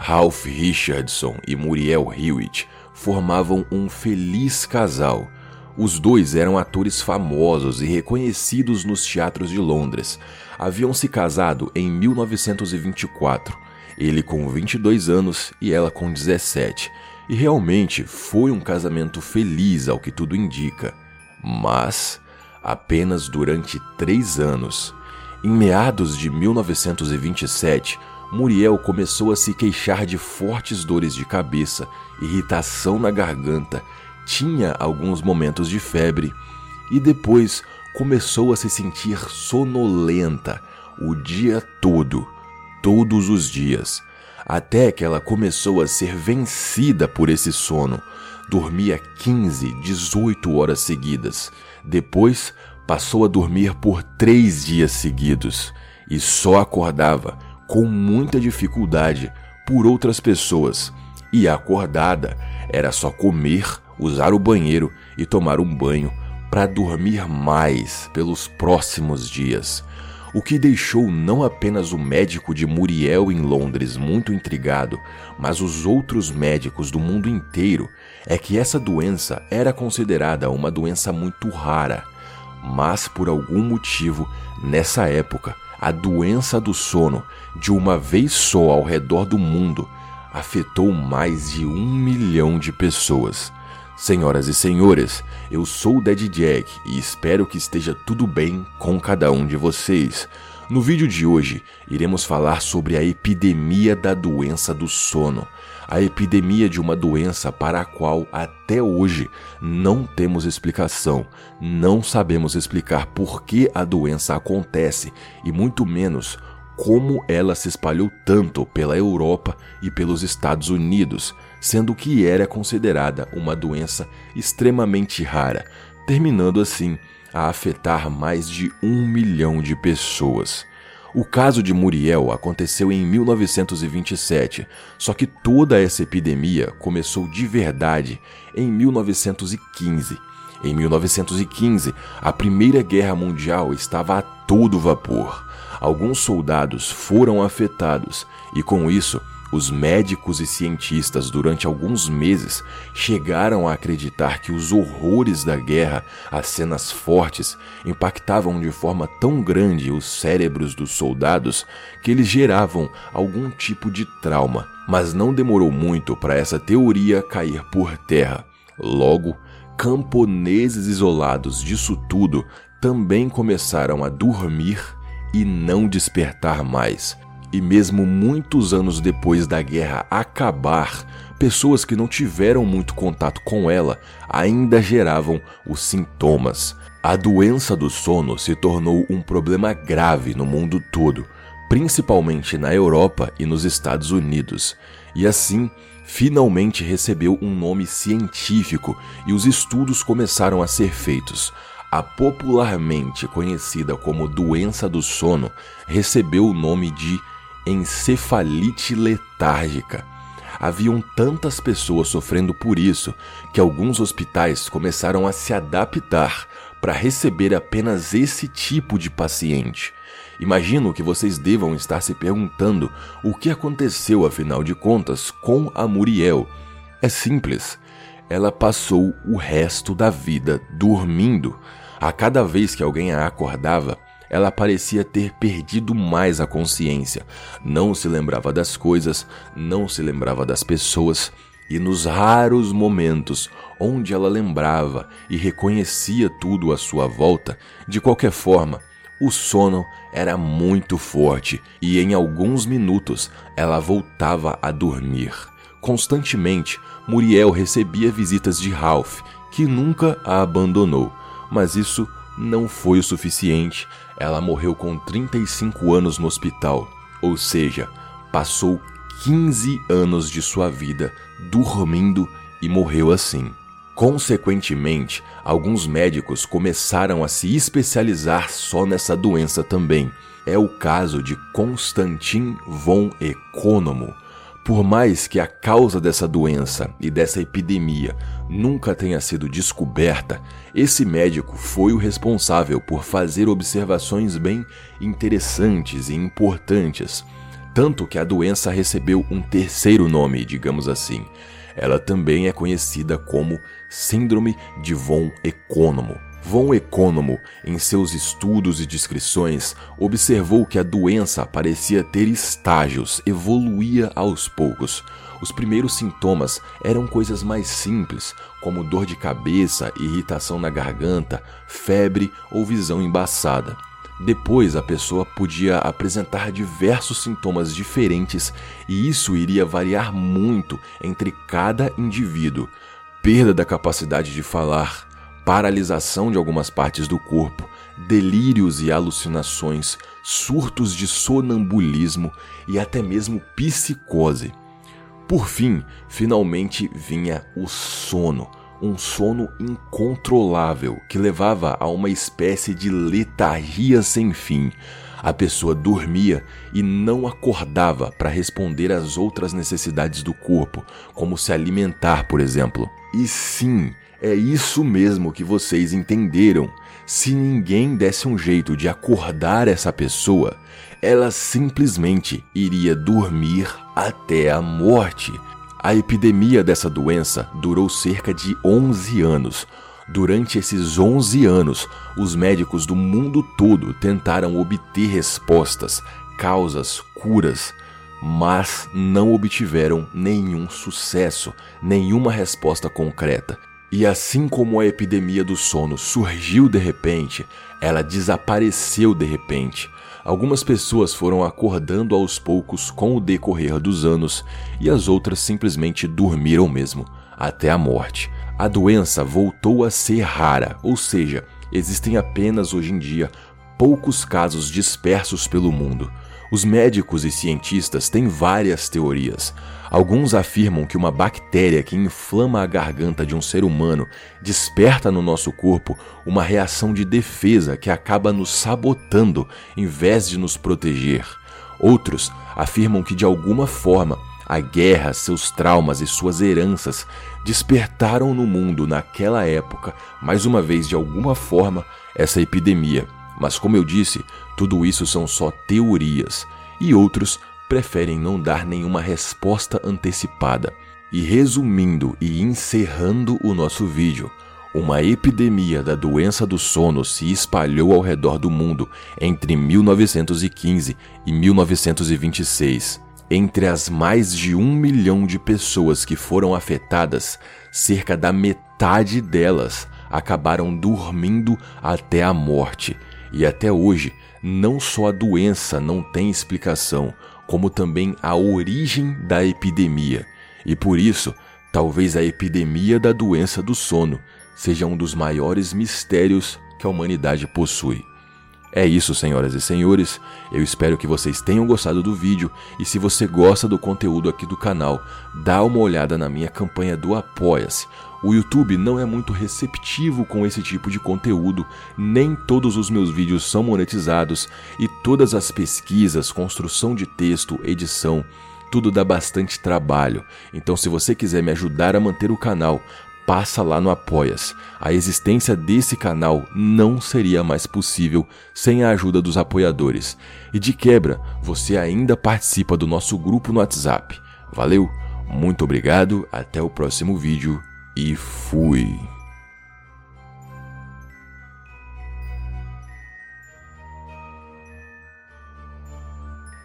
Ralph Richardson e Muriel Hewitt formavam um feliz casal. Os dois eram atores famosos e reconhecidos nos teatros de Londres. Haviam se casado em 1924, ele com 22 anos e ela com 17. E realmente foi um casamento feliz, ao que tudo indica. Mas apenas durante três anos. Em meados de 1927, Muriel começou a se queixar de fortes dores de cabeça, irritação na garganta, tinha alguns momentos de febre e depois começou a se sentir sonolenta o dia todo, todos os dias, até que ela começou a ser vencida por esse sono. Dormia 15, 18 horas seguidas. Depois passou a dormir por três dias seguidos e só acordava com muita dificuldade por outras pessoas. E acordada era só comer, usar o banheiro e tomar um banho para dormir mais pelos próximos dias. O que deixou não apenas o médico de Muriel em Londres muito intrigado, mas os outros médicos do mundo inteiro é que essa doença era considerada uma doença muito rara mas por algum motivo, nessa época, a doença do sono, de uma vez só ao redor do mundo, afetou mais de um milhão de pessoas. Senhoras e senhores, eu sou o Dead Jack e espero que esteja tudo bem com cada um de vocês. No vídeo de hoje, iremos falar sobre a epidemia da doença do sono, a epidemia de uma doença para a qual até hoje não temos explicação, não sabemos explicar por que a doença acontece e muito menos como ela se espalhou tanto pela Europa e pelos Estados Unidos, sendo que era considerada uma doença extremamente rara, terminando assim a afetar mais de um milhão de pessoas. O caso de Muriel aconteceu em 1927, só que toda essa epidemia começou de verdade em 1915. Em 1915, a Primeira Guerra Mundial estava a todo vapor. Alguns soldados foram afetados e, com isso, os médicos e cientistas, durante alguns meses, chegaram a acreditar que os horrores da guerra, as cenas fortes, impactavam de forma tão grande os cérebros dos soldados que eles geravam algum tipo de trauma. Mas não demorou muito para essa teoria cair por terra. Logo, camponeses isolados disso tudo também começaram a dormir e não despertar mais e mesmo muitos anos depois da guerra acabar, pessoas que não tiveram muito contato com ela ainda geravam os sintomas. A doença do sono se tornou um problema grave no mundo todo, principalmente na Europa e nos Estados Unidos, e assim finalmente recebeu um nome científico e os estudos começaram a ser feitos. A popularmente conhecida como doença do sono recebeu o nome de encefalite letárgica. Haviam tantas pessoas sofrendo por isso que alguns hospitais começaram a se adaptar para receber apenas esse tipo de paciente. Imagino que vocês devam estar se perguntando o que aconteceu, afinal de contas, com a Muriel. É simples. Ela passou o resto da vida dormindo. A cada vez que alguém a acordava, ela parecia ter perdido mais a consciência. Não se lembrava das coisas, não se lembrava das pessoas, e nos raros momentos onde ela lembrava e reconhecia tudo à sua volta, de qualquer forma, o sono era muito forte e em alguns minutos ela voltava a dormir. Constantemente, Muriel recebia visitas de Ralph, que nunca a abandonou, mas isso não foi o suficiente ela morreu com 35 anos no hospital, ou seja, passou 15 anos de sua vida dormindo e morreu assim. Consequentemente, alguns médicos começaram a se especializar só nessa doença também. É o caso de Konstantin von Economo, por mais que a causa dessa doença e dessa epidemia nunca tenha sido descoberta, esse médico foi o responsável por fazer observações bem interessantes e importantes. tanto que a doença recebeu um terceiro nome, digamos assim. Ela também é conhecida como Síndrome de von Economo. Von Economo, em seus estudos e descrições, observou que a doença parecia ter estágios, evoluía aos poucos. Os primeiros sintomas eram coisas mais simples, como dor de cabeça, irritação na garganta, febre ou visão embaçada. Depois, a pessoa podia apresentar diversos sintomas diferentes e isso iria variar muito entre cada indivíduo. Perda da capacidade de falar, paralisação de algumas partes do corpo, delírios e alucinações, surtos de sonambulismo e até mesmo psicose. Por fim, finalmente vinha o sono, um sono incontrolável que levava a uma espécie de letargia sem fim. A pessoa dormia e não acordava para responder às outras necessidades do corpo, como se alimentar, por exemplo. E sim, é isso mesmo que vocês entenderam. Se ninguém desse um jeito de acordar essa pessoa, ela simplesmente iria dormir até a morte. A epidemia dessa doença durou cerca de 11 anos. Durante esses 11 anos, os médicos do mundo todo tentaram obter respostas, causas, curas, mas não obtiveram nenhum sucesso, nenhuma resposta concreta. E assim como a epidemia do sono surgiu de repente, ela desapareceu de repente. Algumas pessoas foram acordando aos poucos com o decorrer dos anos e as outras simplesmente dormiram mesmo, até a morte. A doença voltou a ser rara, ou seja, existem apenas hoje em dia poucos casos dispersos pelo mundo. Os médicos e cientistas têm várias teorias. Alguns afirmam que uma bactéria que inflama a garganta de um ser humano desperta no nosso corpo uma reação de defesa que acaba nos sabotando em vez de nos proteger. Outros afirmam que de alguma forma a guerra, seus traumas e suas heranças despertaram no mundo naquela época, mais uma vez de alguma forma, essa epidemia. Mas como eu disse, tudo isso são só teorias, e outros preferem não dar nenhuma resposta antecipada. E resumindo e encerrando o nosso vídeo, uma epidemia da doença do sono se espalhou ao redor do mundo entre 1915 e 1926. Entre as mais de um milhão de pessoas que foram afetadas, cerca da metade delas acabaram dormindo até a morte. E até hoje, não só a doença não tem explicação, como também a origem da epidemia. E por isso, talvez a epidemia da doença do sono seja um dos maiores mistérios que a humanidade possui. É isso, senhoras e senhores. Eu espero que vocês tenham gostado do vídeo e se você gosta do conteúdo aqui do canal, dá uma olhada na minha campanha do Apoia-se. O YouTube não é muito receptivo com esse tipo de conteúdo, nem todos os meus vídeos são monetizados e todas as pesquisas, construção de texto, edição, tudo dá bastante trabalho. Então, se você quiser me ajudar a manter o canal, passa lá no Apoias. A existência desse canal não seria mais possível sem a ajuda dos apoiadores. E de quebra, você ainda participa do nosso grupo no WhatsApp. Valeu, muito obrigado, até o próximo vídeo e fui.